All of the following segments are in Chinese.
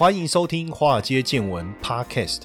欢迎收听《华尔街见闻》Podcast。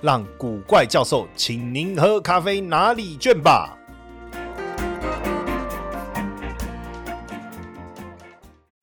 让古怪教授请您喝咖啡拿礼券吧。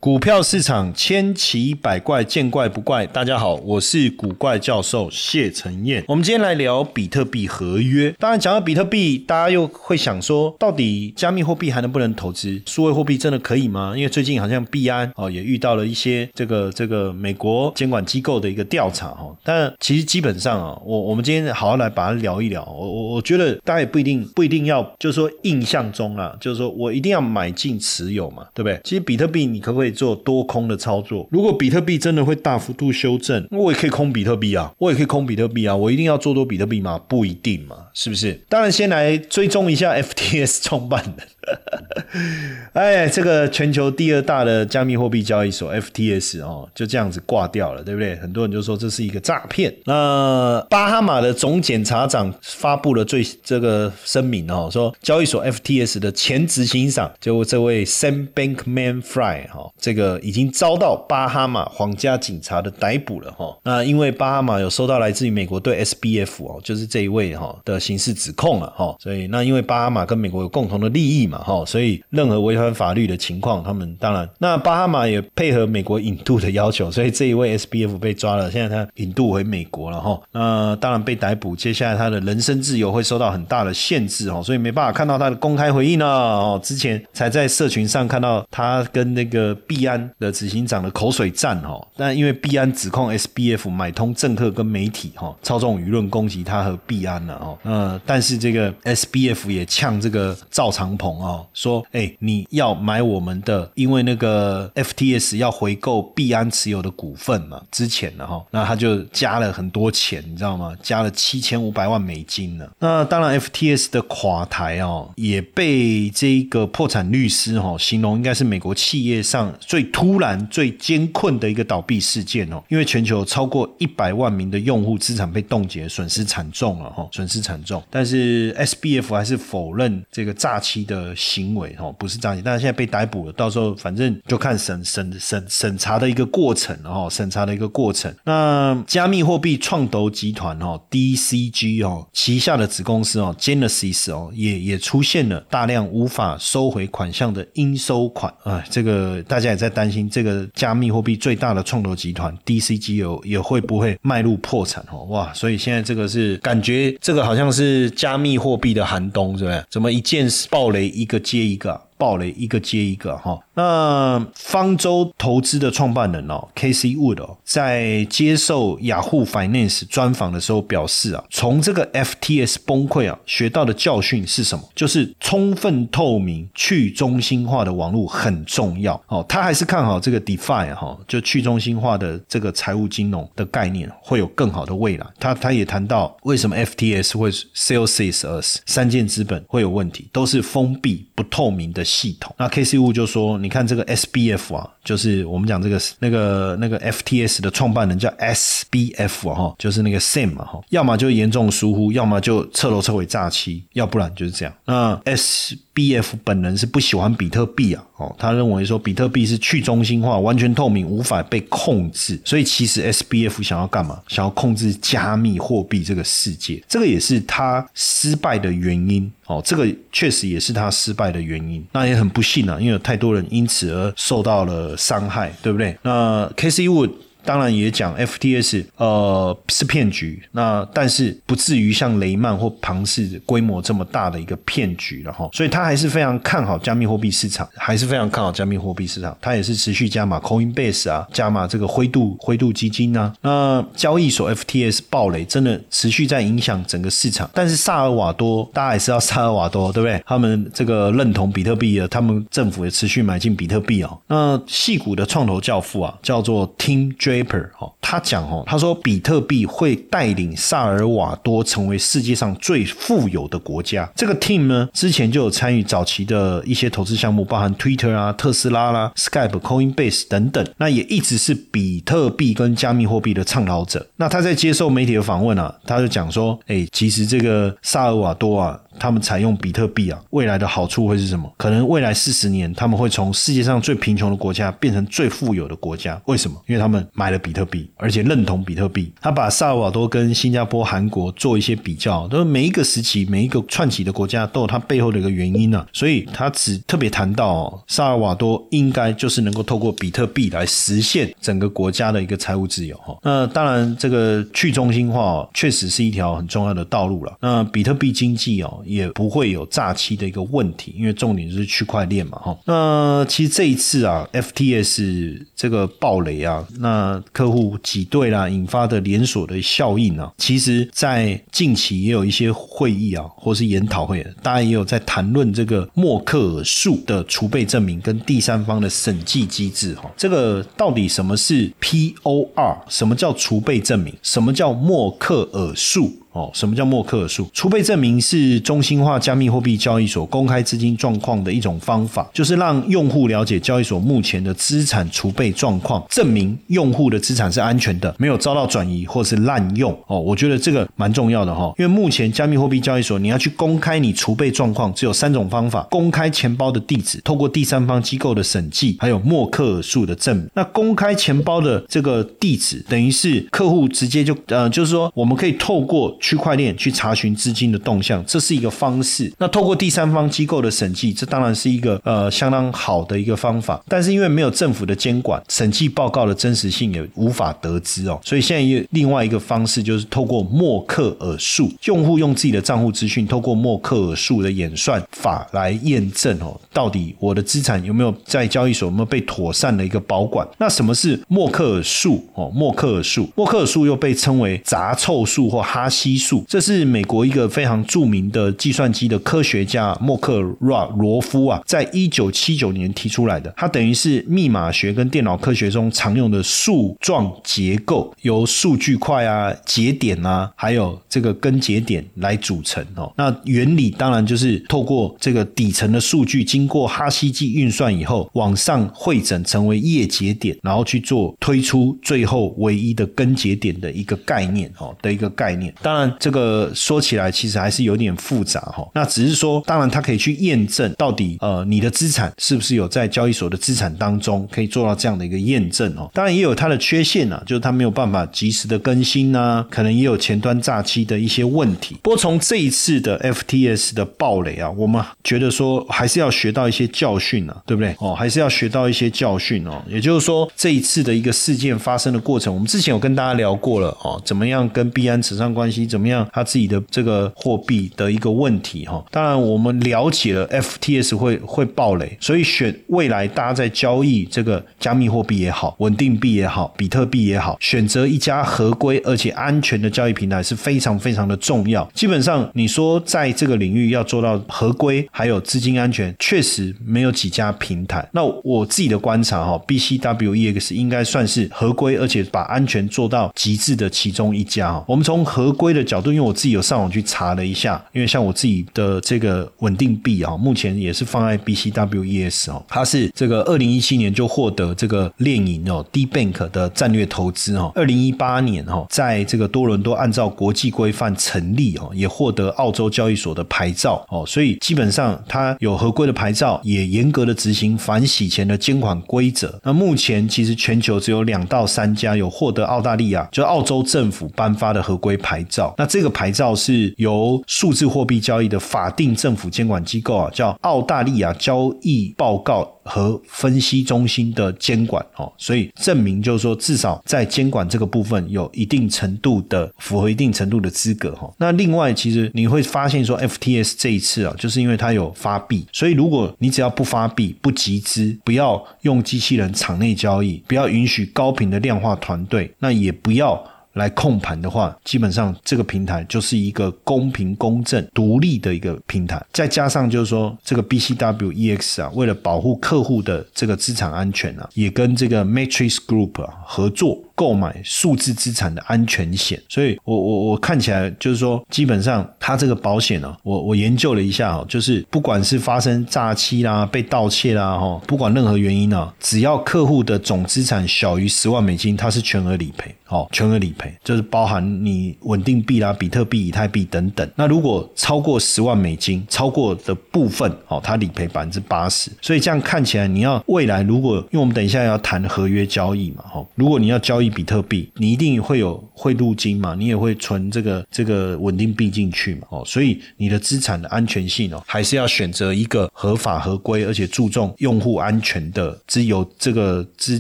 股票市场千奇百怪，见怪不怪。大家好，我是古怪教授谢承彦。我们今天来聊比特币合约。当然，讲到比特币，大家又会想说，到底加密货币还能不能投资？数位货币真的可以吗？因为最近好像币安哦也遇到了一些这个这个美国监管机构的一个调查哈。但其实基本上啊，我我们今天好好来把它聊一聊。我我我觉得大家也不一定不一定要，就是说印象中啊，就是说我一定要买进持有嘛，对不对？其实比特币你可不可以？做多空的操作，如果比特币真的会大幅度修正，那我也可以空比特币啊，我也可以空比特币啊，我一定要做多比特币吗？不一定嘛，是不是？当然，先来追踪一下 FTS 创办人。哎，这个全球第二大的加密货币交易所 FTS 哦，就这样子挂掉了，对不对？很多人就说这是一个诈骗。那巴哈马的总检察长发布了最这个声明哦，说交易所 FTS 的前执行长就这位 Sam Bankman-Fried 哈，这个已经遭到巴哈马皇家警察的逮捕了哈。那因为巴哈马有收到来自于美国对 SBF 哦，就是这一位哈的刑事指控了哈，所以那因为巴哈马跟美国有共同的利益嘛。哈，所以任何违反法律的情况，他们当然，那巴哈马也配合美国引渡的要求，所以这一位 SBF 被抓了，现在他引渡回美国了哈。那当然被逮捕，接下来他的人身自由会受到很大的限制哦，所以没办法看到他的公开回应了。哦，之前才在社群上看到他跟那个币安的执行长的口水战哈，但因为币安指控 SBF 买通政客跟媒体哈，操纵舆论攻击他和币安了哦。呃但是这个 SBF 也呛这个赵长鹏。哦，说哎，你要买我们的，因为那个 FTS 要回购币安持有的股份嘛，之前的哈，那他就加了很多钱，你知道吗？加了七千五百万美金呢。那当然，FTS 的垮台哦，也被这个破产律师哈形容应该是美国企业上最突然、最艰困的一个倒闭事件哦，因为全球超过一百万名的用户资产被冻结，损失惨重了哈，损失惨重重。但是 SBF 还是否认这个诈欺的。行为哦，不是诈欺，但是现在被逮捕了，到时候反正就看审审审审查的一个过程哦，审查的一个过程。那加密货币创投集团哦，DCG 哦旗下的子公司哦，Genesis 哦，也也出现了大量无法收回款项的应收款啊，这个大家也在担心，这个加密货币最大的创投集团 DCG 有也会不会迈入破产哦？哇，所以现在这个是感觉这个好像是加密货币的寒冬，是不是？怎么一件暴雷一个接一个？爆雷一个接一个哈，那方舟投资的创办人哦，K.C. Wood 哦，在接受雅虎 Finance 专访的时候表示啊，从这个 FTS 崩溃啊，学到的教训是什么？就是充分透明、去中心化的网络很重要哦。他还是看好这个 DeFi 哈，就去中心化的这个财务金融的概念会有更好的未来。他他也谈到为什么 FTS 会 Salesforce 三件资本会有问题，都是封闭不透明的。系统，那 K C 五就说，你看这个 S B F 啊，就是我们讲这个那个那个 F T S 的创办人叫 S B F 哈，就是那个 Sam 嘛哈，要么就严重疏忽，要么就彻头彻尾诈欺，要不然就是这样。那 S B F 本人是不喜欢比特币啊，哦，他认为说比特币是去中心化、完全透明、无法被控制，所以其实 S B F 想要干嘛？想要控制加密货币这个世界，这个也是他失败的原因。哦，这个确实也是他失败的原因。那也很不幸啊，因为有太多人因此而受到了伤害，对不对？那 Casey Wood。当然也讲 FTS 呃是骗局，那但是不至于像雷曼或庞氏规模这么大的一个骗局了哈，所以他还是非常看好加密货币市场，还是非常看好加密货币市场，他也是持续加码 Coinbase 啊，加码这个灰度灰度基金啊，那交易所 FTS 暴雷真的持续在影响整个市场，但是萨尔瓦多大家也是要萨尔瓦多对不对？他们这个认同比特币的，他们政府也持续买进比特币哦。那细股的创投教父啊，叫做 Tim J。Draper 哦，他讲哦，他说比特币会带领萨尔瓦多成为世界上最富有的国家。这个 team 呢，之前就有参与早期的一些投资项目，包含 Twitter 啊、特斯拉啦、Skype、Coinbase 等等。那也一直是比特币跟加密货币的倡导者。那他在接受媒体的访问啊，他就讲说，哎，其实这个萨尔瓦多啊。他们采用比特币啊，未来的好处会是什么？可能未来四十年，他们会从世界上最贫穷的国家变成最富有的国家。为什么？因为他们买了比特币，而且认同比特币。他把萨尔瓦多跟新加坡、韩国做一些比较，都每一个时期、每一个串起的国家都有它背后的一个原因呢。所以他只特别谈到萨尔瓦多应该就是能够透过比特币来实现整个国家的一个财务自由哈。那当然，这个去中心化确实是一条很重要的道路了。那比特币经济哦。也不会有诈欺的一个问题，因为重点就是区块链嘛，哈。那其实这一次啊，FTS 这个暴雷啊，那客户挤兑啦，引发的连锁的效应啊，其实在近期也有一些会议啊，或是研讨会，大家也有在谈论这个默克尔树的储备证明跟第三方的审计机制，哈。这个到底什么是 POR？什么叫储备证明？什么叫默克尔树？哦，什么叫默克尔数？储备证明是中心化加密货币交易所公开资金状况的一种方法，就是让用户了解交易所目前的资产储备状况，证明用户的资产是安全的，没有遭到转移或是滥用。哦，我觉得这个蛮重要的哈，因为目前加密货币交易所你要去公开你储备状况，只有三种方法：公开钱包的地址，透过第三方机构的审计，还有默克尔数的证明。那公开钱包的这个地址，等于是客户直接就呃，就是说我们可以透过区块链去查询资金的动向，这是一个方式。那透过第三方机构的审计，这当然是一个呃相当好的一个方法。但是因为没有政府的监管，审计报告的真实性也无法得知哦。所以现在又另外一个方式，就是透过默克尔数，用户用自己的账户资讯，透过默克尔数的演算法来验证哦，到底我的资产有没有在交易所有没有被妥善的一个保管。那什么是默克尔数哦？默克尔数，默克尔数又被称为杂凑数或哈希。数，这是美国一个非常著名的计算机的科学家默克罗罗夫啊，在一九七九年提出来的。它等于是密码学跟电脑科学中常用的树状结构，由数据块啊、节点啊，还有这个根节点来组成哦。那原理当然就是透过这个底层的数据，经过哈希计运算以后，往上汇整成为叶节点，然后去做推出最后唯一的根节点的一个概念哦的一个概念。当然。这个说起来其实还是有点复杂哈，那只是说，当然它可以去验证到底呃你的资产是不是有在交易所的资产当中可以做到这样的一个验证哦。当然也有它的缺陷啊，就是它没有办法及时的更新呐，可能也有前端诈欺的一些问题。不过从这一次的 FTS 的暴雷啊，我们觉得说还是要学到一些教训啊，对不对？哦，还是要学到一些教训哦。也就是说，这一次的一个事件发生的过程，我们之前有跟大家聊过了哦，怎么样跟币安扯上关系？怎么样？他自己的这个货币的一个问题哈，当然我们了解了 FTS 会会暴雷，所以选未来大家在交易这个加密货币也好，稳定币也好，比特币也好，选择一家合规而且安全的交易平台是非常非常的重要。基本上你说在这个领域要做到合规还有资金安全，确实没有几家平台。那我自己的观察哈，BCWEX 应该算是合规而且把安全做到极致的其中一家。我们从合规的角度因为。我自己有上网去查了一下，因为像我自己的这个稳定币啊，目前也是放在 BCWES 哦，它是这个二零一七年就获得这个链银哦 D Bank 的战略投资哦，二零一八年哦，在这个多伦多按照国际规范成立哦，也获得澳洲交易所的牌照哦，所以基本上它有合规的牌照，也严格的执行反洗钱的监管规则。那目前其实全球只有两到三家有获得澳大利亚就澳洲政府颁发的合规牌照，那这个。牌照是由数字货币交易的法定政府监管机构啊，叫澳大利亚交易报告和分析中心的监管哦，所以证明就是说，至少在监管这个部分有一定程度的符合一定程度的资格哈。那另外，其实你会发现说，FTS 这一次啊，就是因为它有发币，所以如果你只要不发币、不集资、不要用机器人场内交易、不要允许高频的量化团队，那也不要。来控盘的话，基本上这个平台就是一个公平、公正、独立的一个平台。再加上就是说，这个 BCWEX 啊，为了保护客户的这个资产安全啊，也跟这个 Matrix Group 啊合作。购买数字资产的安全险。所以，我我我看起来就是说，基本上它这个保险呢，我我研究了一下哦，就是不管是发生诈欺啦、被盗窃啦，哈，不管任何原因呢，只要客户的总资产小于十万美金，它是全额理赔。哦，全额理赔就是包含你稳定币啦、比特币、以太币等等。那如果超过十万美金，超过的部分，哦，它理赔百分之八十。所以这样看起来，你要未来如果，因为我们等一下要谈合约交易嘛，哈，如果你要交易比特币，你一定会有汇入金嘛，你也会存这个这个稳定币进去嘛，哦，所以你的资产的安全性哦，还是要选择一个合法合规而且注重用户安全的，只有这个资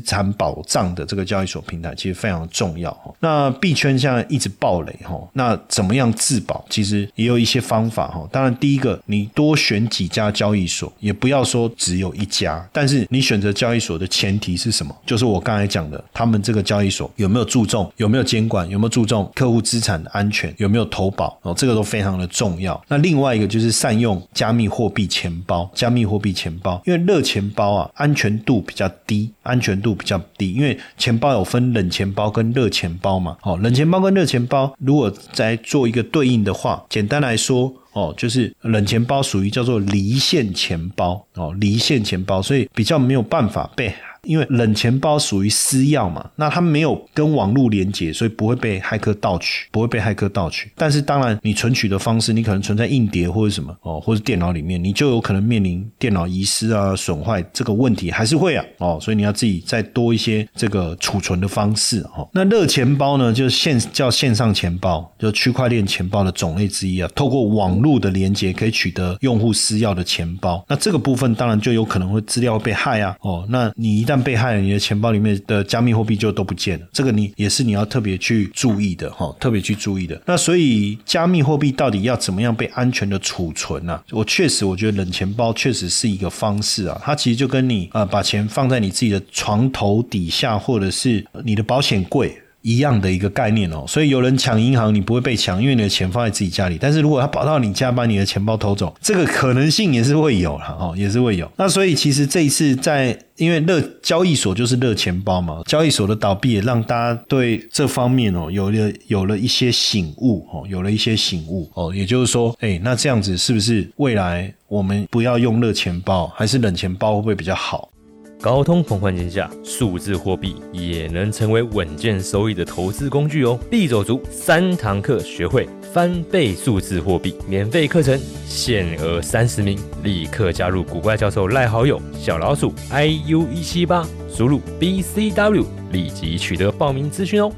产保障的这个交易所平台，其实非常重。要那币圈现在一直暴雷哈，那怎么样自保？其实也有一些方法哈。当然，第一个你多选几家交易所，也不要说只有一家。但是你选择交易所的前提是什么？就是我刚才讲的，他们这个交易所有没有注重，有没有监管，有没有注重客户资产的安全，有没有投保哦，这个都非常的重要。那另外一个就是善用加密货币钱包，加密货币钱包，因为热钱包啊，安全度比较低，安全度比较低，因为钱包有分冷钱包跟热。钱包嘛，哦，冷钱包跟热钱包，如果再做一个对应的话，简单来说，哦，就是冷钱包属于叫做离线钱包，哦，离线钱包，所以比较没有办法被。因为冷钱包属于私钥嘛，那它没有跟网络连接，所以不会被骇客盗取，不会被骇客盗取。但是当然，你存取的方式，你可能存在硬碟或者什么哦，或者电脑里面，你就有可能面临电脑遗失啊、损坏这个问题，还是会啊哦，所以你要自己再多一些这个储存的方式哦。那热钱包呢，就是线叫线上钱包，就区块链钱包的种类之一啊，透过网络的连接可以取得用户私钥的钱包。那这个部分当然就有可能会资料被害啊哦，那你一旦被害人，你的钱包里面的加密货币就都不见了。这个你也是你要特别去注意的哈，特别去注意的。那所以加密货币到底要怎么样被安全的储存呢？我确实我觉得冷钱包确实是一个方式啊。它其实就跟你呃把钱放在你自己的床头底下，或者是你的保险柜。一样的一个概念哦，所以有人抢银行，你不会被抢，因为你的钱放在自己家里。但是如果他跑到你家把你的钱包偷走，这个可能性也是会有了哦，也是会有。那所以其实这一次在，因为热交易所就是热钱包嘛，交易所的倒闭也让大家对这方面哦有了有了一些醒悟哦，有了一些醒悟哦，也就是说，哎，那这样子是不是未来我们不要用热钱包，还是冷钱包会不会比较好？高通膨环境下，数字货币也能成为稳健收益的投资工具哦！必走足三堂课，学会翻倍数字货币，免费课程限额三十名，立刻加入古怪教授赖好友小老鼠 i u 一七八，输入 b c w，立即取得报名资讯哦！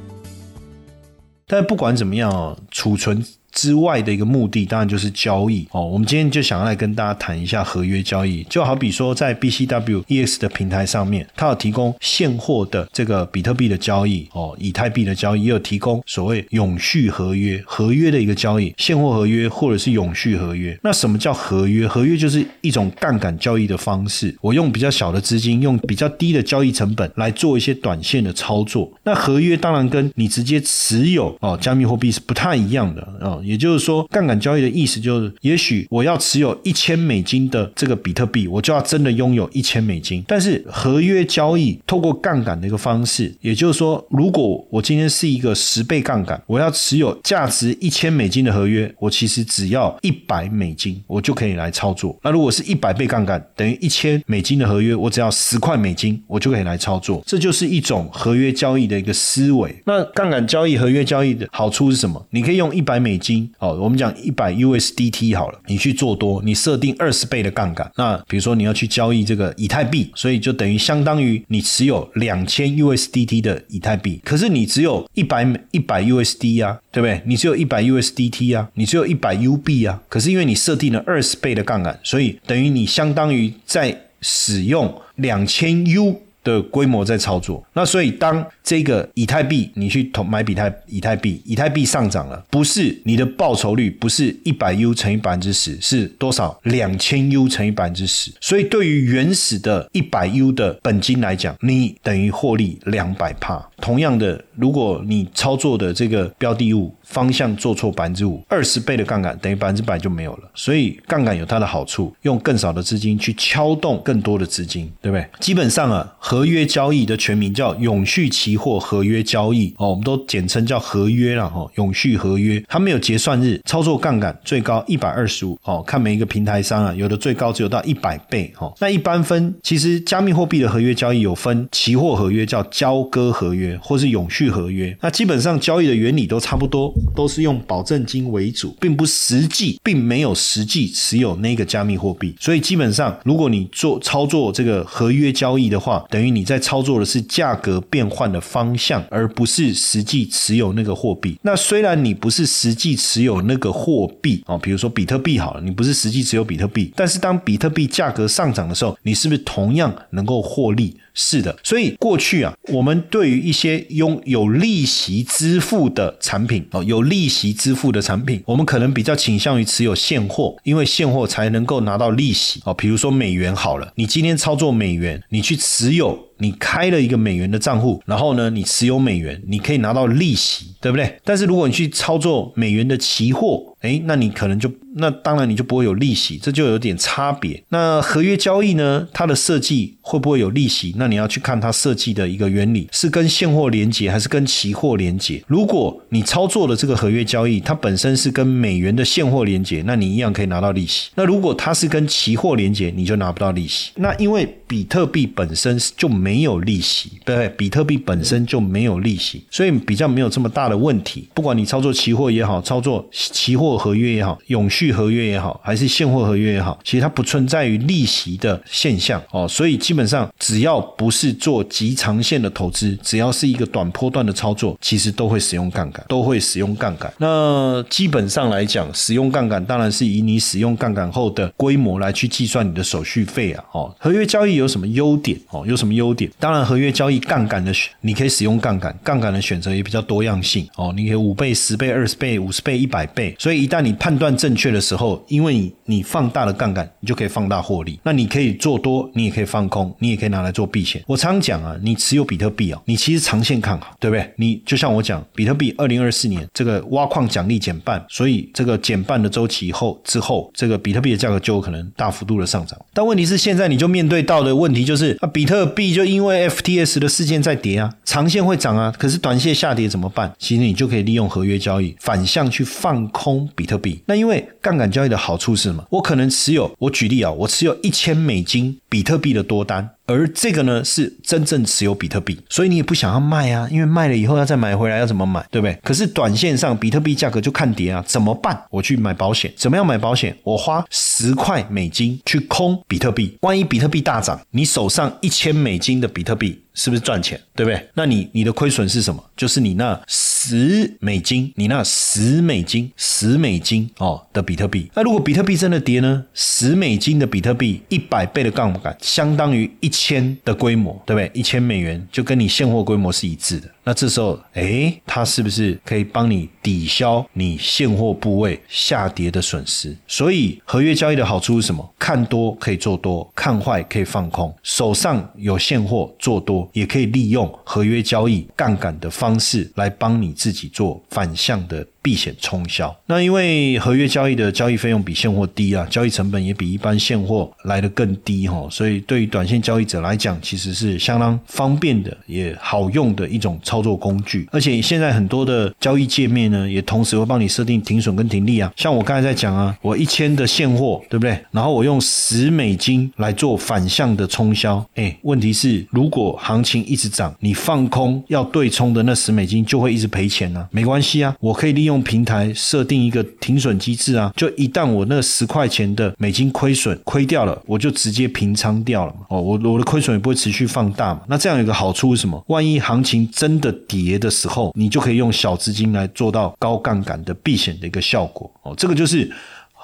但不管怎么样哦，储存。之外的一个目的，当然就是交易哦。我们今天就想要来跟大家谈一下合约交易，就好比说在 BCW EX 的平台上面，它有提供现货的这个比特币的交易哦，以太币的交易，也有提供所谓永续合约合约的一个交易，现货合约或者是永续合约。那什么叫合约？合约就是一种杠杆交易的方式，我用比较小的资金，用比较低的交易成本来做一些短线的操作。那合约当然跟你直接持有哦加密货币是不太一样的哦。也就是说，杠杆交易的意思就是，也许我要持有一千美金的这个比特币，我就要真的拥有一千美金。但是合约交易透过杠杆的一个方式，也就是说，如果我今天是一个十倍杠杆，我要持有价值一千美金的合约，我其实只要一百美金，我就可以来操作。那如果是一百倍杠杆，等于一千美金的合约，我只要十块美金，我就可以来操作。这就是一种合约交易的一个思维。那杠杆交易、合约交易的好处是什么？你可以用一百美金金。哦，我们讲一百 USDT 好了，你去做多，你设定二十倍的杠杆。那比如说你要去交易这个以太币，所以就等于相当于你持有两千 USDT 的以太币，可是你只有一百一百 USD 啊，对不对？你只有一百 USDT 啊，你只有一百 UB 啊，可是因为你设定了二十倍的杠杆，所以等于你相当于在使用两千 U。的规模在操作，那所以当这个以太币你去投买比太以太币，以太币上涨了，不是你的报酬率不是一百 U 乘以百分之十，是多少？两千 U 乘以百分之十。所以对于原始的一百 U 的本金来讲，你等于获利两百帕。同样的，如果你操作的这个标的物方向做错百分之五，二十倍的杠杆等于百分之百就没有了。所以杠杆有它的好处，用更少的资金去敲动更多的资金，对不对？基本上啊，合约交易的全名叫永续期货合约交易哦，我们都简称叫合约了哈。永续合约它没有结算日，操作杠杆最高一百二十五哦，看每一个平台商啊，有的最高只有到一百倍哦。那一般分，其实加密货币的合约交易有分期货合约叫交割合约，或是永续合约。那基本上交易的原理都差不多。都是用保证金为主，并不实际，并没有实际持有那个加密货币。所以基本上，如果你做操作这个合约交易的话，等于你在操作的是价格变换的方向，而不是实际持有那个货币。那虽然你不是实际持有那个货币哦，比如说比特币好了，你不是实际持有比特币，但是当比特币价格上涨的时候，你是不是同样能够获利？是的，所以过去啊，我们对于一些拥有利息支付的产品哦，有利息支付的产品，我们可能比较倾向于持有现货，因为现货才能够拿到利息哦。比如说美元好了，你今天操作美元，你去持有。你开了一个美元的账户，然后呢，你持有美元，你可以拿到利息，对不对？但是如果你去操作美元的期货，哎，那你可能就那当然你就不会有利息，这就有点差别。那合约交易呢，它的设计会不会有利息？那你要去看它设计的一个原理，是跟现货连接还是跟期货连接？如果你操作的这个合约交易，它本身是跟美元的现货连接，那你一样可以拿到利息。那如果它是跟期货连接，你就拿不到利息。那因为比特币本身就没没有利息，对不对？比特币本身就没有利息，所以比较没有这么大的问题。不管你操作期货也好，操作期货合约也好，永续合约也好，还是现货合约也好，其实它不存在于利息的现象哦。所以基本上只要不是做极长线的投资，只要是一个短波段的操作，其实都会使用杠杆，都会使用杠杆。那基本上来讲，使用杠杆当然是以你使用杠杆后的规模来去计算你的手续费啊。哦，合约交易。有什么优点哦？有什么优点？当然，合约交易杠杆的选，你可以使用杠杆，杠杆的选择也比较多样性哦。你可以五倍、十倍、二十倍、五十倍、一百倍。所以一旦你判断正确的时候，因为你你放大了杠杆，你就可以放大获利。那你可以做多，你也可以放空，你也可以拿来做避险。我常讲啊，你持有比特币啊，你其实长线看好，对不对？你就像我讲，比特币二零二四年这个挖矿奖励减半，所以这个减半的周期以后之后，这个比特币的价格就有可能大幅度的上涨。但问题是，现在你就面对到的问题就是啊，比特币就因为 FTS 的事件在跌啊，长线会涨啊，可是短线下跌怎么办？其实你就可以利用合约交易反向去放空比特币。那因为杠杆交易的好处是什么？我可能持有，我举例啊，我持有一千美金比特币的多单。而这个呢是真正持有比特币，所以你也不想要卖啊，因为卖了以后要再买回来要怎么买，对不对？可是短线上比特币价格就看跌啊，怎么办？我去买保险，怎么样买保险？我花十块美金去空比特币，万一比特币大涨，你手上一千美金的比特币。是不是赚钱，对不对？那你你的亏损是什么？就是你那十美金，你那十美金，十美金哦的比特币。那如果比特币真的跌呢？十美金的比特币，一百倍的杠杆，相当于一千的规模，对不对？一千美元就跟你现货规模是一致的。那这时候，哎，它是不是可以帮你抵消你现货部位下跌的损失？所以合约交易的好处是什么？看多可以做多，看坏可以放空。手上有现货做多，也可以利用合约交易杠杆的方式来帮你自己做反向的。避险冲销，那因为合约交易的交易费用比现货低啊，交易成本也比一般现货来的更低哈，所以对于短线交易者来讲，其实是相当方便的，也好用的一种操作工具。而且现在很多的交易界面呢，也同时会帮你设定停损跟停利啊。像我刚才在讲啊，我一千的现货，对不对？然后我用十美金来做反向的冲销，哎，问题是如果行情一直涨，你放空要对冲的那十美金就会一直赔钱啊。没关系啊，我可以利用。平台设定一个停损机制啊，就一旦我那十块钱的美金亏损亏掉了，我就直接平仓掉了嘛。哦，我我的亏损也不会持续放大嘛。那这样有个好处是什么？万一行情真的跌的时候，你就可以用小资金来做到高杠杆的避险的一个效果。哦，这个就是。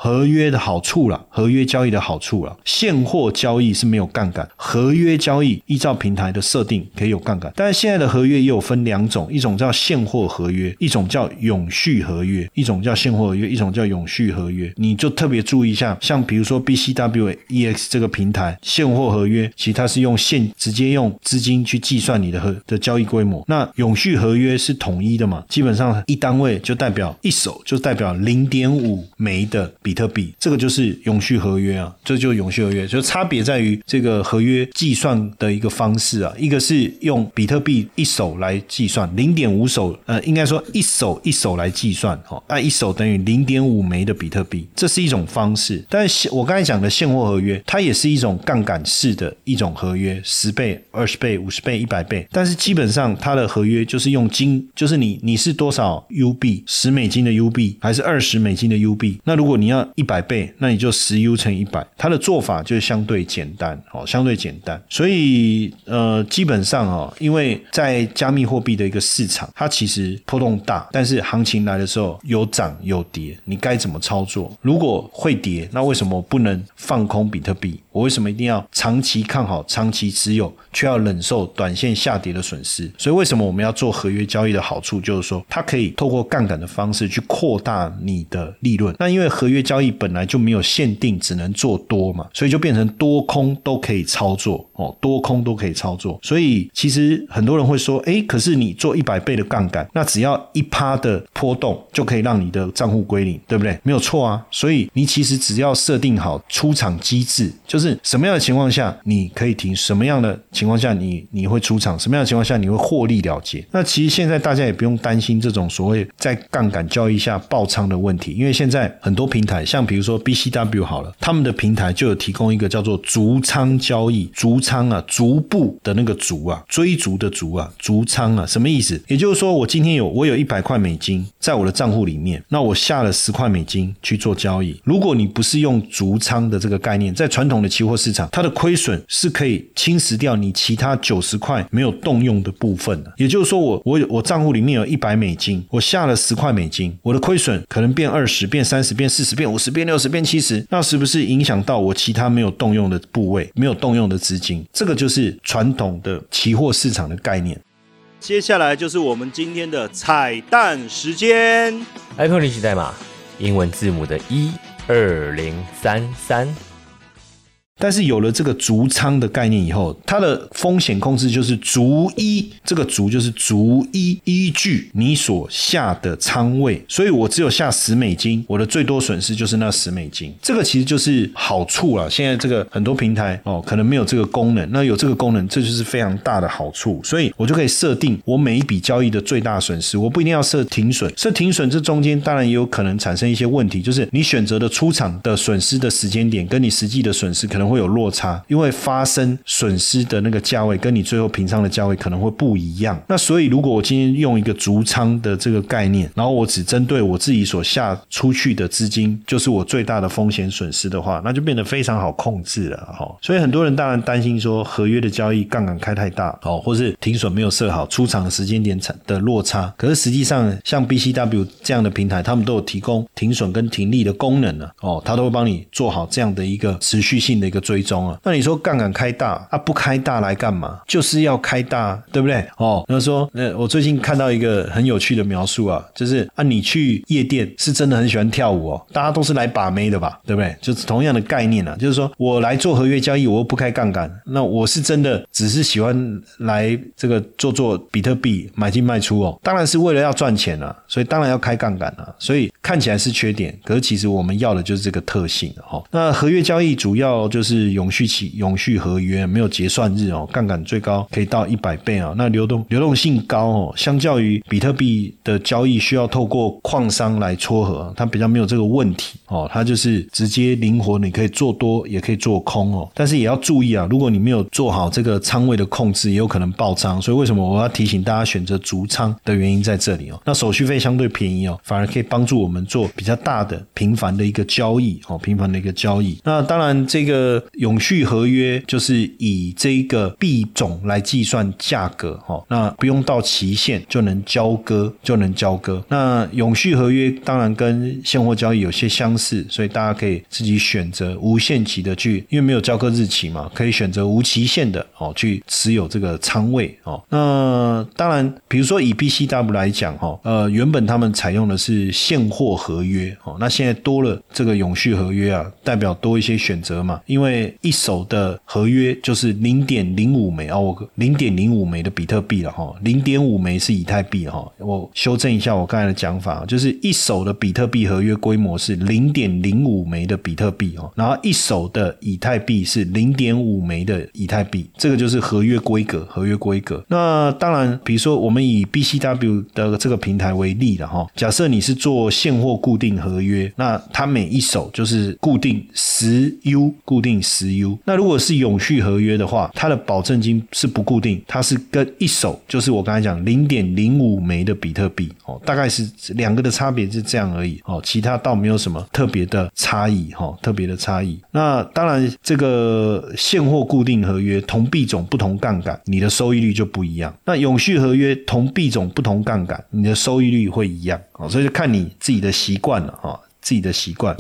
合约的好处啦，合约交易的好处啦。现货交易是没有杠杆，合约交易依照平台的设定可以有杠杆。但是现在的合约也有分两种，一种叫现货合约，一种叫永续合约，一种叫现货合约，一种叫永续合约。你就特别注意一下，像比如说 BCW EX 这个平台现货合约，其实它是用现直接用资金去计算你的合的交易规模。那永续合约是统一的嘛？基本上一单位就代表一手，就代表零点五枚的比比特币，这个就是永续合约啊，这就是永续合约，就差别在于这个合约计算的一个方式啊，一个是用比特币一手来计算，零点五手，呃，应该说一手一手来计算，哦，那一手等于零点五枚的比特币，这是一种方式。但是我刚才讲的现货合约，它也是一种杠杆式的一种合约，十倍、二十倍、五十倍、一百倍，但是基本上它的合约就是用金，就是你你是多少 U 币，十美金的 U 币还是二十美金的 U 币？那如果你要一百倍，那你就十 U 乘一百，它的做法就相对简单，哦，相对简单。所以呃，基本上哦，因为在加密货币的一个市场，它其实波动大，但是行情来的时候有涨有跌，你该怎么操作？如果会跌，那为什么不能放空比特币？我为什么一定要长期看好、长期持有，却要忍受短线下跌的损失？所以为什么我们要做合约交易的好处，就是说它可以透过杠杆的方式去扩大你的利润。那因为合约交易本来就没有限定，只能做多嘛，所以就变成多空都可以操作哦，多空都可以操作。所以其实很多人会说，哎，可是你做一百倍的杠杆，那只要一趴的波动就可以让你的账户归零，对不对？没有错啊。所以你其实只要设定好出场机制，就是什么样的情况下你可以停，什么样的情况下你你会出场，什么样的情况下你会获利了结。那其实现在大家也不用担心这种所谓在杠杆交易下爆仓的问题，因为现在很多平台，像比如说 BCW 好了，他们的平台就有提供一个叫做逐仓交易，逐仓啊，逐步的那个逐啊，追逐的逐啊，逐仓啊，什么意思？也就是说，我今天有我有一百块美金在我的账户里面，那我下了十块美金去做交易。如果你不是用逐仓的这个概念，在传统的期货市场，它的亏损是可以侵蚀掉你其他九十块没有动用的部分的。也就是说，我我我账户里面有一百美金，我下了十块美金，我的亏损可能变二十、变三十、变四十、变五十、变六十、变七十，那是不是影响到我其他没有动用的部位、没有动用的资金？这个就是传统的期货市场的概念。接下来就是我们今天的彩蛋时间。iPhone 历史代码英文字母的一二零三三。但是有了这个逐仓的概念以后，它的风险控制就是逐一，这个逐就是逐一依据你所下的仓位，所以我只有下十美金，我的最多损失就是那十美金。这个其实就是好处了。现在这个很多平台哦，可能没有这个功能，那有这个功能，这就是非常大的好处。所以我就可以设定我每一笔交易的最大损失，我不一定要设停损，设停损这中间当然也有可能产生一些问题，就是你选择的出场的损失的时间点跟你实际的损失可能会有落差，因为发生损失的那个价位跟你最后平仓的价位可能会不一样。那所以如果我今天用一个足仓的这个概念，然后我只针对我自己所下出去的资金，就是我最大的风险损失的话，那就变得非常好控制了哈。所以很多人当然担心说合约的交易杠杆开太大哦，或是停损没有设好，出场的时间点产的落差。可是实际上像 BCW 这样的平台，他们都有提供停损跟停利的功能呢哦，他都会帮你做好这样的一个持续性的个追踪啊。那你说杠杆开大啊，不开大来干嘛？就是要开大，对不对？哦，那说那我最近看到一个很有趣的描述啊，就是啊，你去夜店是真的很喜欢跳舞哦，大家都是来把妹的吧，对不对？就是同样的概念啊，就是说我来做合约交易，我又不开杠杆，那我是真的只是喜欢来这个做做比特币买进卖出哦，当然是为了要赚钱啊，所以当然要开杠杆啊，所以看起来是缺点，可是其实我们要的就是这个特性、哦。那合约交易主要就是永续期、永续合约，没有结算日哦，杠杆最高可以到一百倍哦，那流动流动性高哦，相较于比特币的交易需要透过矿商来撮合，它比较没有这个问题哦，它就是直接灵活，你可以做多也可以做空哦，但是也要注意啊，如果你没有做好这个仓位的控制，也有可能爆仓，所以为什么我要提醒大家选择足仓的原因在这里哦。那手续费相对便宜哦，反而可以帮助我们做比较大的、频繁的一个交易哦，频繁的一个交易。那当然，这个永续合约就是以这个币种来计算价格，哈，那不用到期限就能交割，就能交割。那永续合约当然跟现货交易有些相似，所以大家可以自己选择无限期的去，因为没有交割日期嘛，可以选择无期限的哦去持有这个仓位哦。那当然，比如说以 BCW 来讲，哈，呃，原本他们采用的是现货合约，哦，那现在多了这个永续合约啊，代表多一些选择嘛，因为因为一手的合约就是零点零五枚哦，零点零五枚的比特币了哈，零点五枚是以太币哈，我修正一下我刚才的讲法，就是一手的比特币合约规模是零点零五枚的比特币哦，然后一手的以太币是零点五枚的以太币，这个就是合约规格，合约规格。那当然，比如说我们以 BCW 的这个平台为例了哈，假设你是做现货固定合约，那它每一手就是固定十 U，固定十 U。那如果是永续合约的话，它的保证金是不固定，它是跟一手就是我刚才讲零点零五枚的比特币哦，大概是两个的差别是这样而已哦，其他倒没有什么特别的差异哈，特别的差异。那当然，这个现货固定合约同币种不同杠杆，你的收益率就不一样。那永续合约同币种不同杠杆，你的收益率会一样哦，所以就看你自己的习惯了哈，自己的习惯。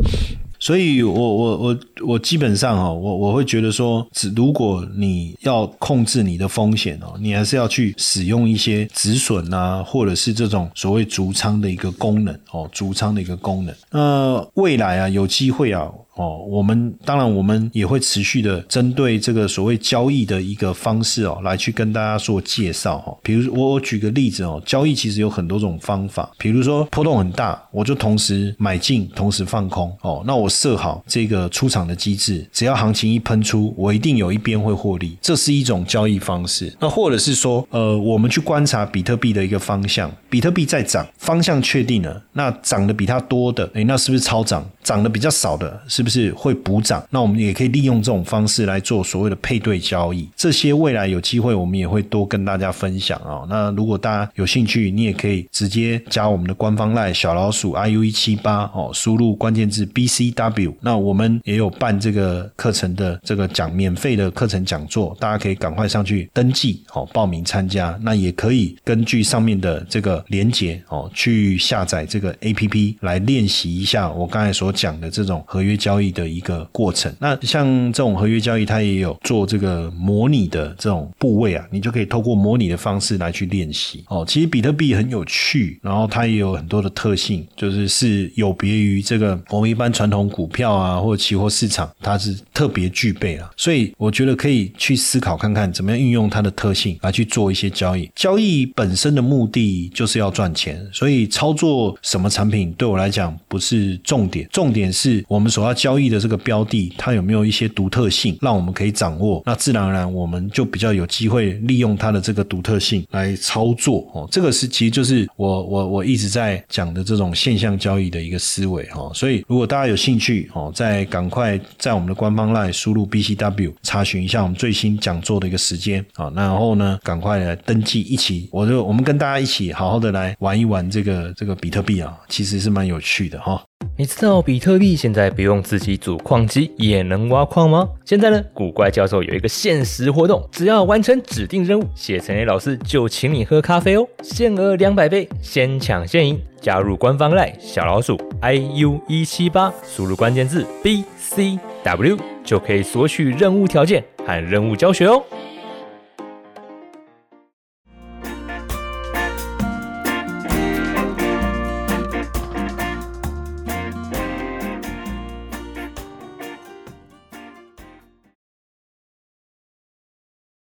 所以，我我我我基本上哦，我我会觉得说，只如果你要控制你的风险哦，你还是要去使用一些止损啊，或者是这种所谓足仓的一个功能哦，足仓的一个功能。那未来啊，有机会啊。哦，我们当然我们也会持续的针对这个所谓交易的一个方式哦，来去跟大家做介绍哈。比如我我举个例子哦，交易其实有很多种方法，比如说波动很大，我就同时买进，同时放空哦。那我设好这个出场的机制，只要行情一喷出，我一定有一边会获利，这是一种交易方式。那或者是说，呃，我们去观察比特币的一个方向，比特币在涨，方向确定了，那涨的比它多的，诶，那是不是超涨？涨得比较少的，是？不是会补涨？那我们也可以利用这种方式来做所谓的配对交易。这些未来有机会，我们也会多跟大家分享啊。那如果大家有兴趣，你也可以直接加我们的官方赖小老鼠 iu 一七八哦，输入关键字 bcw。那我们也有办这个课程的这个讲免费的课程讲座，大家可以赶快上去登记哦，报名参加。那也可以根据上面的这个连接哦，去下载这个 app 来练习一下我刚才所讲的这种合约交。易的一个过程，那像这种合约交易，它也有做这个模拟的这种部位啊，你就可以透过模拟的方式来去练习哦。其实比特币很有趣，然后它也有很多的特性，就是是有别于这个我们一般传统股票啊或者期货市场，它是特别具备啊。所以我觉得可以去思考看看，怎么样运用它的特性来去做一些交易。交易本身的目的就是要赚钱，所以操作什么产品对我来讲不是重点，重重点是我们所要。交易的这个标的，它有没有一些独特性，让我们可以掌握？那自然而然，我们就比较有机会利用它的这个独特性来操作哦。这个是其实就是我我我一直在讲的这种现象交易的一个思维哈。所以如果大家有兴趣哦，再赶快在我们的官方 LINE 输入 BCW 查询一下我们最新讲座的一个时间啊。然后呢，赶快来登记，一起我就我们跟大家一起好好的来玩一玩这个这个比特币啊，其实是蛮有趣的哈。你知道比特币现在不用自己组矿机也能挖矿吗？现在呢，古怪教授有一个限时活动，只要完成指定任务，谢承彦老师就请你喝咖啡哦，限额两百杯，先抢先赢。加入官方赖小老鼠 iu 一七八，输入关键字 bcw 就可以索取任务条件和任务教学哦。